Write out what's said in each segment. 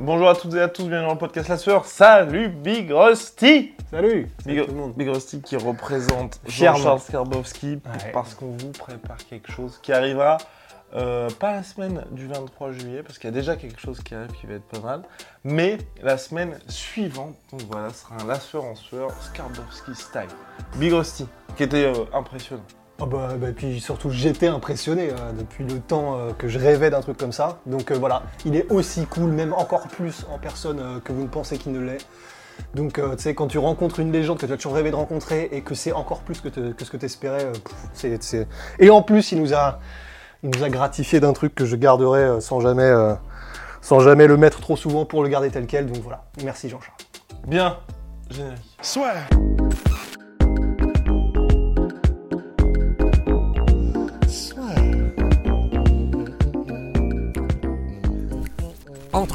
Bonjour à toutes et à tous, bienvenue dans le podcast La Sueur. Salut Big Rusty Salut Big, tout le monde. Big Rusty qui représente. Jean-Charles Skarbowski Ouais. parce qu'on vous prépare quelque chose qui arrivera euh, pas la semaine du 23 juillet parce qu'il y a déjà quelque chose qui arrive qui va être pas mal, mais la semaine suivante. Donc voilà, ce sera un La Sueur en sueur Skarbowski style. Big Rusty qui était euh, impressionnant. Ah bah, bah, puis surtout j'étais impressionné euh, depuis le temps euh, que je rêvais d'un truc comme ça. Donc euh, voilà, il est aussi cool, même encore plus en personne euh, que vous ne pensez qu'il ne l'est. Donc euh, tu sais, quand tu rencontres une légende que tu as toujours rêvé de rencontrer et que c'est encore plus que, te- que ce que tu espérais, c'est, c'est- Et en plus, il nous a, il nous a gratifié d'un truc que je garderai euh, sans jamais, euh, sans jamais le mettre trop souvent pour le garder tel quel. Donc voilà, merci Jean-Charles. Bien, générique.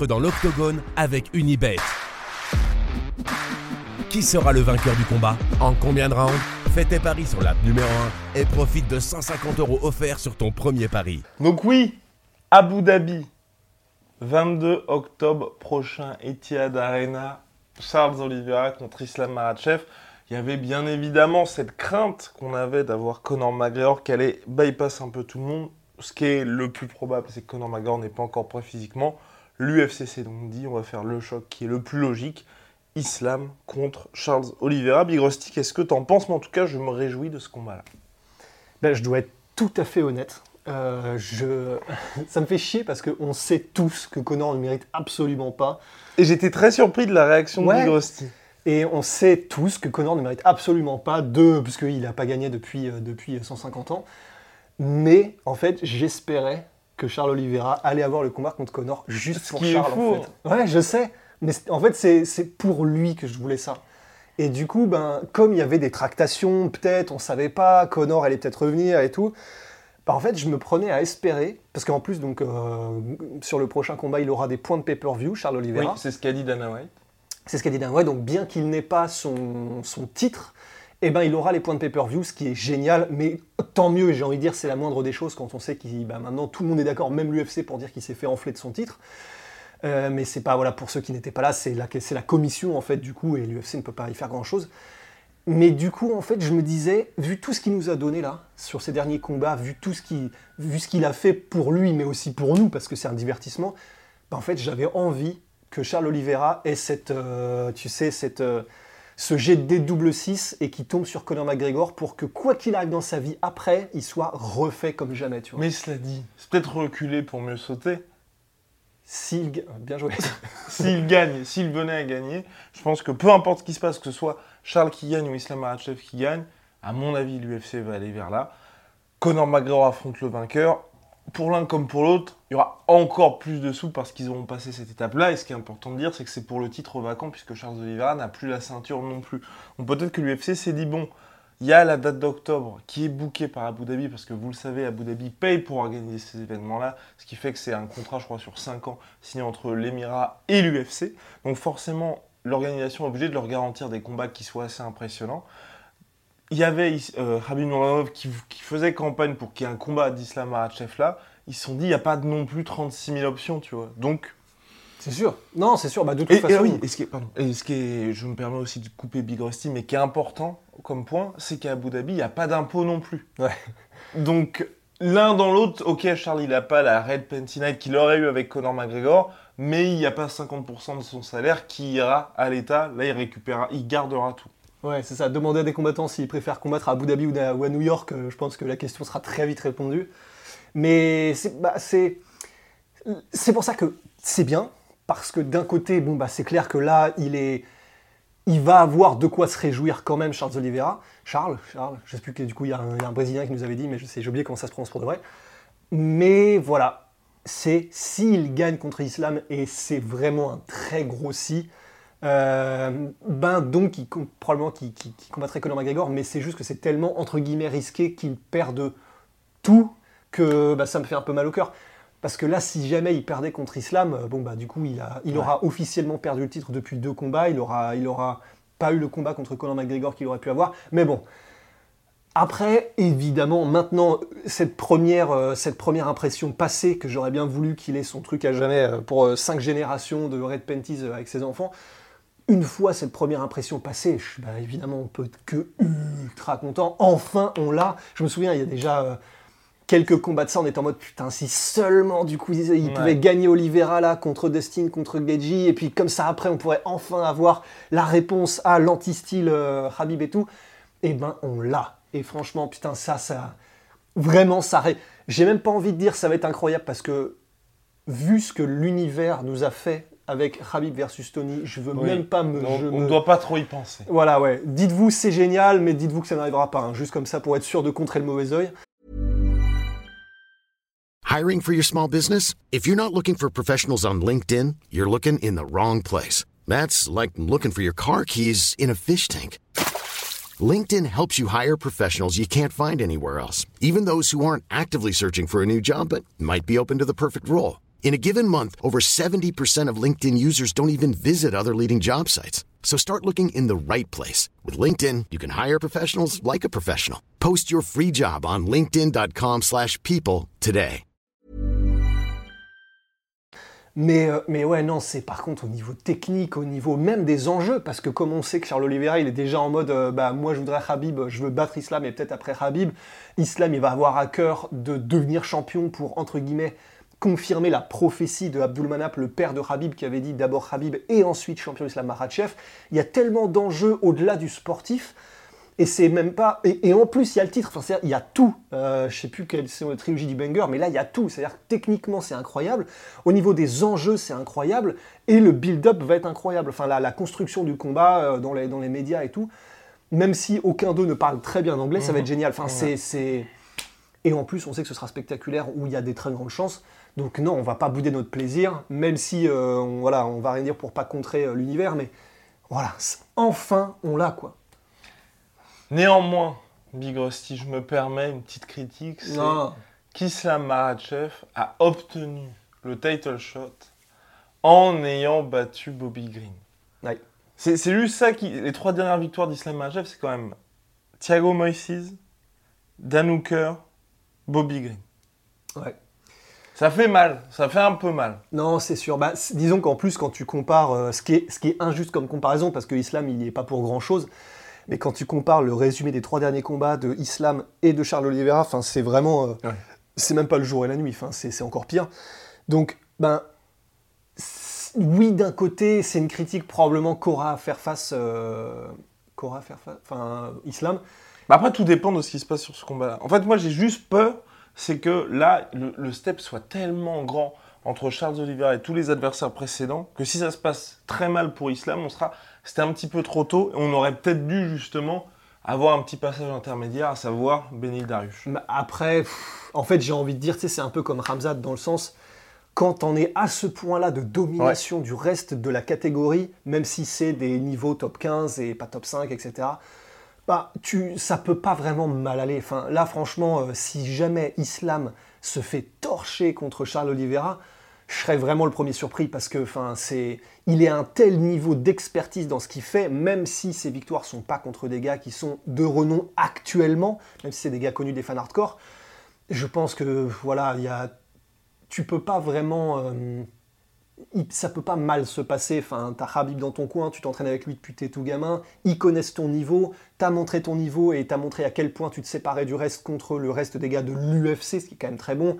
Dans l'octogone avec Unibet. Qui sera le vainqueur du combat? En combien de rounds? Fais tes paris sur l'app numéro 1 et profite de 150 euros offerts sur ton premier pari. Donc oui, Abu Dhabi, 22 octobre prochain, Etihad Arena, Charles Oliveira contre Islam Makhachev. Il y avait bien évidemment cette crainte qu'on avait d'avoir Conor McGregor qui allait bypass un peu tout le monde. Ce qui est le plus probable, c'est que Conor McGregor n'est pas encore prêt physiquement. L'UFC s'est donc dit, on va faire le choc qui est le plus logique. Islam contre Charles Oliveira. Big Rusty, qu'est-ce que t'en penses? Mais en tout cas, je me réjouis de ce combat-là. Ben, je dois être tout à fait honnête. Euh, je... Ça me fait chier parce qu'on sait tous que Connor ne mérite absolument pas. Et j'étais très surpris de la réaction Ouais. de Big Rusty. Et on sait tous que Connor ne mérite absolument pas de, puisqu'il n'a pas gagné depuis, euh, depuis 150 ans. Mais en fait, j'espérais que Charles Oliveira allait avoir le combat contre Connor juste pour Charles. En fait. Ouais, je sais. Mais en fait, c'est pour lui que je voulais ça. Et du coup, ben, comme il y avait des tractations, peut-être, on savait pas, Connor allait peut-être revenir et tout. ben, en fait, je me prenais à espérer, parce qu'en plus, donc, euh, sur le prochain combat, il aura des points de pay-per-view, Charles Oui, Oliveira. c'est ce qu'a dit Dana White. C'est ce qu'a dit Dan White. Donc, bien qu'il n'ait pas son, son titre, eh ben, il aura les points de pay-per-view, ce qui est génial. Mais tant mieux, j'ai envie de dire, c'est la moindre des choses quand on sait qu'il, ben, maintenant, tout le monde est d'accord, même l'UFC, pour dire qu'il s'est fait enfler de son titre. Euh, mais c'est pas, voilà, pour ceux qui n'étaient pas là, c'est la, commission, en fait, du coup, et l'UFC ne peut pas y faire grand-chose. Mais du coup, en fait, je me disais, vu tout ce qu'il nous a donné là, sur ces derniers combats, vu tout ce qu'il, vu ce qu'il a fait pour lui, mais aussi pour nous, parce que c'est un divertissement, ben, en fait, j'avais envie que Charles Oliveira ait cette, euh, tu sais, cette, euh, ce jet de dé double 6 et qui tombe sur Conor McGregor pour que quoi qu'il arrive dans sa vie après, il soit refait comme jamais, tu vois. Mais cela dit, c'est peut-être reculer pour mieux sauter. S'il, ga- bien joué. S'il gagne, s'il venait à gagner, je pense que peu importe ce qui se passe, que ce soit Charles qui gagne ou Islam Makhachev qui gagne, à mon avis, l'UFC va aller vers là. Conor McGregor affronte le vainqueur. Pour l'un comme pour l'autre, il y aura encore plus de sous parce qu'ils auront passé cette étape-là. Et ce qui est important de dire, c'est que c'est pour le titre vacant puisque Charles Oliveira n'a plus la ceinture non plus. Donc peut-être que l'UFC s'est dit bon, il y a la date d'octobre qui est bookée par Abu Dhabi parce que vous le savez, Abu Dhabi paye pour organiser ces événements-là, ce qui fait que c'est un contrat, je crois, sur 5 ans signé entre l'Émirat et l'UFC. Donc forcément, l'organisation est obligée de leur garantir des combats qui soient assez impressionnants. Il y avait euh, Khabib Nurmagomedov qui, qui faisait campagne pour qu'il y ait un combat d'Islam Makhachev là. Ils se sont dit, il n'y a pas non plus 36 000 options, tu vois. Donc, C'est sûr. Non, c'est sûr. Bah, de toute et, et façon, oui, et ce qui est, pardon, et ce qui est, je me permets aussi de couper Big Rusty, mais qui est important comme point, c'est qu'à Abu Dhabi, il n'y a pas d'impôt non plus. Ouais. Donc, l'un dans l'autre, ok, Charlie, il n'a pas la Red Pentinite qu'il aurait eu avec Conor McGregor, mais il n'y a pas 50% de son salaire qui ira à l'État. Là, il récupérera, il gardera tout. Ouais, c'est ça. Demander à des combattants s'ils préfèrent combattre à Abu Dhabi ou à, New York, euh, je pense que la question sera très vite répondue. Mais c'est bah, c'est pour ça que c'est bien, parce que d'un côté, bon, bah, c'est clair que là, il est. Il va avoir de quoi se réjouir quand même, Charles Oliveira. Charles, Charles, je sais plus que du coup, il y, a un Brésilien qui nous avait dit, mais j'ai oublié comment ça se prononce pour de vrai. Mais voilà, c'est s'il gagne contre Islam, et c'est vraiment un très gros si, euh, ben donc probablement qu'il combattrait Conor McGregor, mais c'est juste que c'est tellement entre guillemets risqué qu'il perde tout que bah, ça me fait un peu mal au cœur. Parce que là, si jamais il perdait contre Islam, euh, bon bah du coup il, a, il aura officiellement perdu le titre depuis deux combats, il aura, il aura pas eu le combat contre Conor McGregor qu'il aurait pu avoir. Mais bon, après, évidemment, maintenant, cette première, euh, cette première impression passée, que j'aurais bien voulu qu'il ait son truc à jamais euh, pour euh, cinq générations de Red Panties avec ses enfants, une fois cette première impression passée, je, bah, évidemment, on peut être que ultra content. Enfin, on l'a. Je me souviens, il y a déjà quelques combats de ça, on était en mode putain, si seulement du coup il pouvait gagner Oliveira là contre Dustin, contre Geji, et puis comme ça après on pourrait enfin avoir la réponse à l'anti-style Habib et tout. Et eh ben on l'a. Et franchement, putain, ça, ça. Vraiment, ça. J'ai même pas envie de dire ça va être incroyable parce que, vu ce que l'univers nous a fait avec Habib versus Tony, je veux même pas me. on ne doit pas trop y penser. Voilà, ouais. Dites-vous c'est génial, mais dites-vous que ça n'arrivera pas. Hein. juste comme ça pour être sûr de contrer le mauvais oeil. Hiring for your small business? If you're not looking for professionals on LinkedIn, you're looking in the wrong place. That's like looking for your car keys in a fish tank. LinkedIn helps you hire professionals you can't find anywhere else, even those who aren't actively searching for a new job but might be open to the perfect role. In a given month, over 70% of LinkedIn users don't even visit other leading job sites. So start looking in the right place. With LinkedIn, you can hire professionals like a professional. Post your free job on linkedin.com slash people today. Mais, euh, mais ouais, non, c'est par contre au niveau technique, au niveau même des enjeux, parce que comme on sait que Charles Oliveira, il est déjà en mode, euh, bah moi je voudrais Habib, je veux battre Islam et peut-être après Habib, Islam il va avoir à cœur de devenir champion pour, entre guillemets, confirmer la prophétie de Abdulmanap, le père de Habib, qui avait dit d'abord Habib et ensuite champion Islam Makhachev. Il y a tellement d'enjeux au-delà du sportif et c'est même pas. Et, en plus, il y a le titre. Enfin, il y a tout. Euh, je sais plus quelle c'est la trilogie du banger, mais là, il y a tout. C'est-à-dire techniquement, c'est incroyable. Au niveau des enjeux, c'est incroyable. Et le build-up va être incroyable. Enfin, la, la construction du combat euh, dans, les, dans les médias et tout. Même si aucun d'eux ne parle très bien anglais, ça va être mhm. génial. Enfin, c'est. Et en plus, on sait que ce sera spectaculaire où il y a des très grandes chances. Donc non, on va pas bouder notre plaisir, même si euh, on, voilà, on va rien dire pour pas contrer euh, l'univers, mais voilà, enfin on l'a quoi. Néanmoins, Big Rusty, je me permets une petite critique. C'est qu'Islam Makhachev a obtenu le title shot en ayant battu Bobby Green. C'est juste ça qui. Les trois dernières victoires d'Islam Makhachev, c'est quand même Thiago Moises, Dan Hooker, Bobby Green. Ouais. Ça fait mal, ça fait un peu mal. Non, c'est sûr. Bah, disons qu'en plus, quand tu compares, euh, ce, qui est, ce qui est injuste comme comparaison, parce que l'islam, il n'y est pas pour grand-chose, mais quand tu compares le résumé des trois derniers combats de Islam et de Charles Oliveira, c'est vraiment. Euh, c'est même pas le jour et la nuit, c'est encore pire. Donc, ben. Oui, d'un côté, c'est une critique probablement qu'aura à faire face. Euh, qu'aura à faire face. Enfin, Islam. Bah après, tout dépend de ce qui se passe sur ce combat-là. En fait, moi, j'ai juste peur, c'est que là, le, le step soit tellement grand entre Charles Oliveira et tous les adversaires précédents que si ça se passe très mal pour Islam, on sera c'était un petit peu trop tôt. Et on aurait peut-être dû justement avoir un petit passage intermédiaire, à savoir Benil Darius. Après, en fait, j'ai envie de dire, c'est un peu comme Ramzad dans le sens, quand on est à ce point-là de domination du reste de la catégorie, même si c'est des niveaux top 15 et pas top 5, etc., bah, tu, ça peut pas vraiment mal aller. Là, franchement, euh, si jamais Islam se fait torcher contre Charles Oliveira, je serais vraiment le premier surpris parce que enfin c'est il est un tel niveau d'expertise dans ce qu'il fait même si ses victoires sont pas contre des gars qui sont de renom actuellement même si c'est des gars connus des fans hardcore je pense que voilà il y a tu peux pas vraiment euh, ça peut pas mal se passer. Enfin, t'as Habib dans ton coin, tu t'entraînes avec lui depuis t'es tout gamin, ils connaissent ton niveau, t'as montré ton niveau et t'as montré à quel point tu te séparais du reste contre le reste des gars de l'UFC, ce qui est quand même très bon.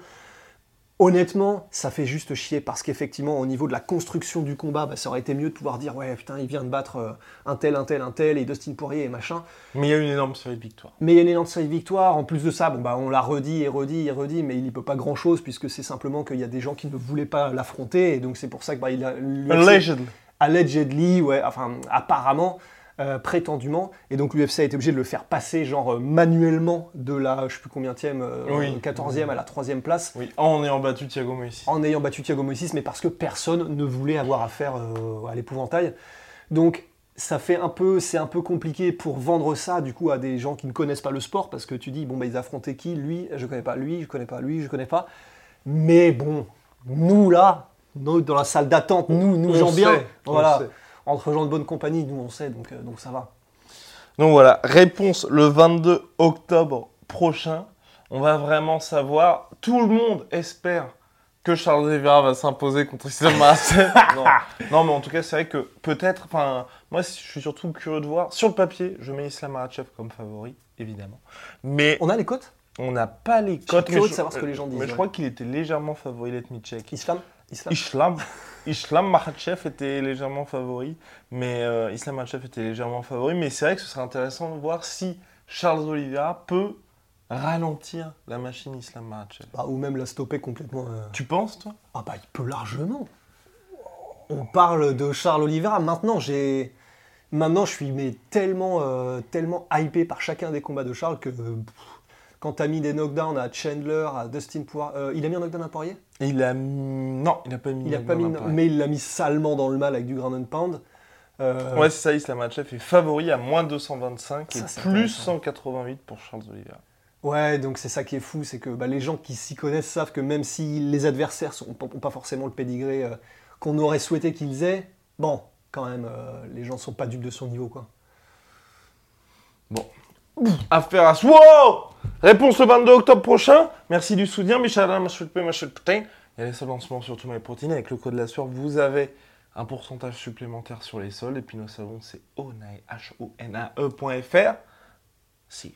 Honnêtement, ça fait juste chier parce qu'effectivement, au niveau de la construction du combat, bah, ça aurait été mieux de pouvoir dire ouais putain, il vient de battre euh, un tel, un tel, un tel et Dustin Poirier et machin. Mais il y a une énorme série de victoires. Mais il y a une énorme série de victoires. En plus de ça, bon bah on l'a redit et redit et redit, mais il n'y peut pas grand chose puisque c'est simplement qu'il y a des gens qui ne voulaient pas l'affronter et donc c'est pour ça que bah, il a. Allegedly. Allegedly, ouais, enfin apparemment. Euh, prétendument. Et donc l'UFC a été obligé de le faire passer genre euh, manuellement de la, je sais plus combien euh, Oui. 14e à la 3e place, Oui, en ayant battu Thiago Moïse. en ayant battu Thiago Moïse, mais parce que personne ne voulait avoir affaire euh, à l'épouvantail. Donc ça fait un peu, c'est un peu compliqué pour vendre ça du coup à des gens qui ne connaissent pas le sport, parce que tu dis bon bah ils affrontaient qui? Lui, je connais pas. Lui, je connais pas. Lui, je connais pas. Mais bon, nous là, nous dans la salle d'attente, nous, nous gens bien, sait, voilà. Entre gens de bonne compagnie, nous on sait, donc, euh, donc ça va. Donc voilà, réponse le 22 octobre prochain. On va vraiment savoir. Tout le monde espère que Charles Oliveira va s'imposer contre Islam Makhachev. non. non, mais en tout cas, c'est vrai que peut-être. Enfin, moi, je suis surtout curieux de voir. Sur le papier, je mets Islam Makhachev comme favori, évidemment. Mais On a les cotes? on n'a pas les suis cotes. curieux mais de savoir ce que les gens disent, Mais je crois qu'il était légèrement favori, let me check. Islam? Islam? Islam, Islam Makhachev était légèrement favori, mais euh, Islam Makhachev était légèrement favori. Mais c'est vrai que ce serait intéressant de voir si Charles Oliveira peut ralentir la machine Islam Makhachev. Bah, Ou même la stopper complètement. euh. Tu penses, toi? Ah bah il peut largement. On parle de Charles Oliveira. Maintenant, j'ai. Maintenant, je suis mais tellement, euh, tellement hypé par chacun des combats de Charles que pff, quand t'as mis des knockdowns à Chandler, à Dustin Poirier, euh, il a mis un knockdown à Poirier? Il a mis... Non, il n'a pas mis. Il a pas mis, mais il l'a mis salement dans le mal avec du ground and pound. Euh, Ouais, c'est ça, Islam Makhachev est favori à moins 225 et Ça, plus intéressant. 188 pour Charles Oliveira. Ouais, donc c'est ça qui est fou, c'est que bah, les gens qui s'y connaissent savent que même si les adversaires n'ont pas forcément le pédigré euh, qu'on aurait souhaité qu'ils aient, bon, quand même, euh, les gens sont pas dupes de son niveau, quoi. Affaire à Wow Réponse le 22 octobre prochain. Merci du soutien. Michel, Putain. Il y a les soldes en ce moment sur mes protéines. Avec le code de la sueur, vous avez un pourcentage supplémentaire sur les soldes. Et puis nos savons, c'est onae, H-O-N-A-E.fr. Si.